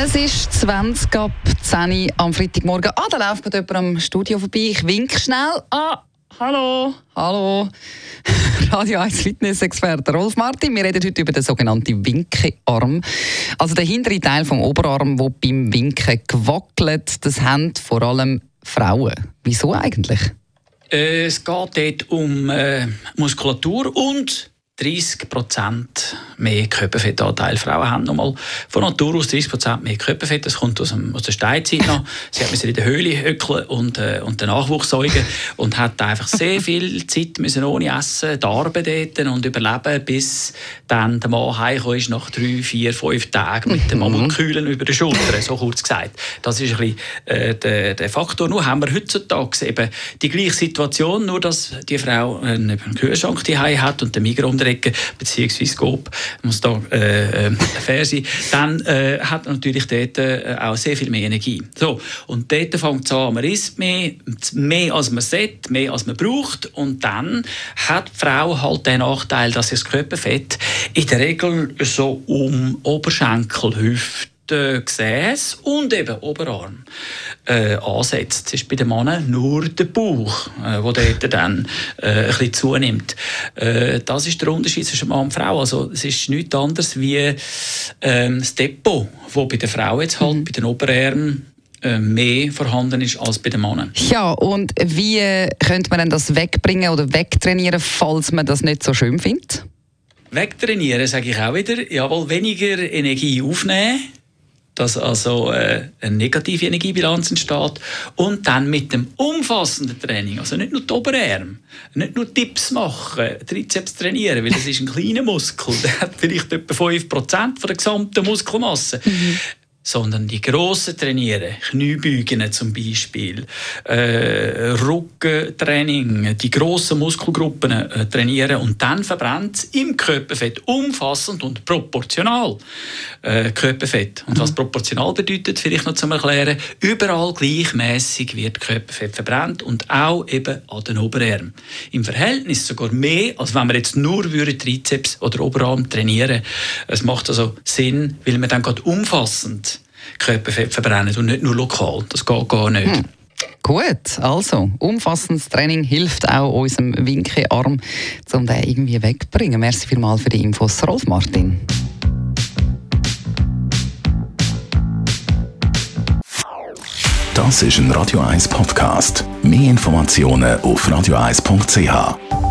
Es ist 20 ab 10 am Freitagmorgen. Ah, da läuft gerade jemand am Studio vorbei. Ich winke schnell. Ah, hallo, hallo. Radio 1 Fitness-Experte Rolf Martin. Wir reden heute über den sogenannten Winkearm. Also der hintere Teil vom Oberarm, der beim Winken gewackelt. Das haben vor allem Frauen. Wieso eigentlich? Äh, es geht dort um äh, Muskulatur und 30 Prozent mehr Körperfettanteil. Frauen haben nochmal von Natur aus 30 Prozent mehr Körperfett. Das kommt aus, dem, aus der Steinzeit noch. Sie hat in der Höhle höckeln und, äh, und den Nachwuchs säugen und hat einfach sehr viel Zeit müssen ohne Essen arbeiten und überleben, bis dann der Mann heimgekommen ist nach drei, vier, fünf Tagen mit dem Amokühlen über der Schulter, so kurz gesagt. Das ist ein bisschen äh, der, der Faktor. Nur haben wir heutzutage eben die gleiche Situation, nur dass die Frau einen, Kühlschrank daheim hat und den Migros Ecke, beziehungsweise Coop, muss da äh, äh, fair sein, dann äh, hat man natürlich dort äh, auch sehr viel mehr Energie. So, und dort fängt es an, man isst mehr, mehr als man sollte, mehr als man braucht und dann hat die Frau halt den Nachteil, dass das Körperfett in der Regel so um Oberschenkel, Hüfte, Gesäß und eben Oberarm äh, ansetzt. Es ist bei den Männern nur der Bauch, äh, wo dort dann äh, ein bisschen zunimmt. Äh, das ist der Unterschied zwischen Mann und Frau. Also es ist nichts anderes wie ähm, das Depot, wo bei der Frau jetzt halt, mhm. bei den Oberarmen äh, mehr vorhanden ist als bei den Männern. Ja, und wie könnte man denn das wegbringen oder wegtrainieren, falls man das nicht so schön findet? Wegtrainieren, sage ich auch wieder. Jawohl, weniger Energie aufnehmen dass also äh, eine negative Energiebilanz entsteht und dann mit dem umfassenden Training, also nicht nur die Oberarme, nicht nur Tipps machen, Trizeps trainieren, weil das ist ein kleiner Muskel, der hat vielleicht etwa 5% von der gesamten Muskelmasse. Mhm sondern die grossen trainieren, Kniebeugen zum Beispiel, äh, Rückentraining, die grossen Muskelgruppen äh, trainieren und dann verbrennt es im Körperfett umfassend und proportional äh, Körperfett. Und mhm. was proportional bedeutet, vielleicht noch zum Erklären, überall gleichmäßig wird Körperfett verbrannt und auch eben an den Oberarmen. Im Verhältnis sogar mehr, als wenn wir jetzt nur Trizeps oder Oberarm trainieren. Es macht also Sinn, weil man dann gerade umfassend Körperfett verbrennen und nicht nur lokal. Das geht gar nicht. Hm. Gut, also umfassendes Training hilft auch unserem Winkearm, um den irgendwie wegzubringen. Merci vielmals für die Infos, Rolf Martin. Das ist ein Radio 1 Podcast. Mehr Informationen auf radio1.ch.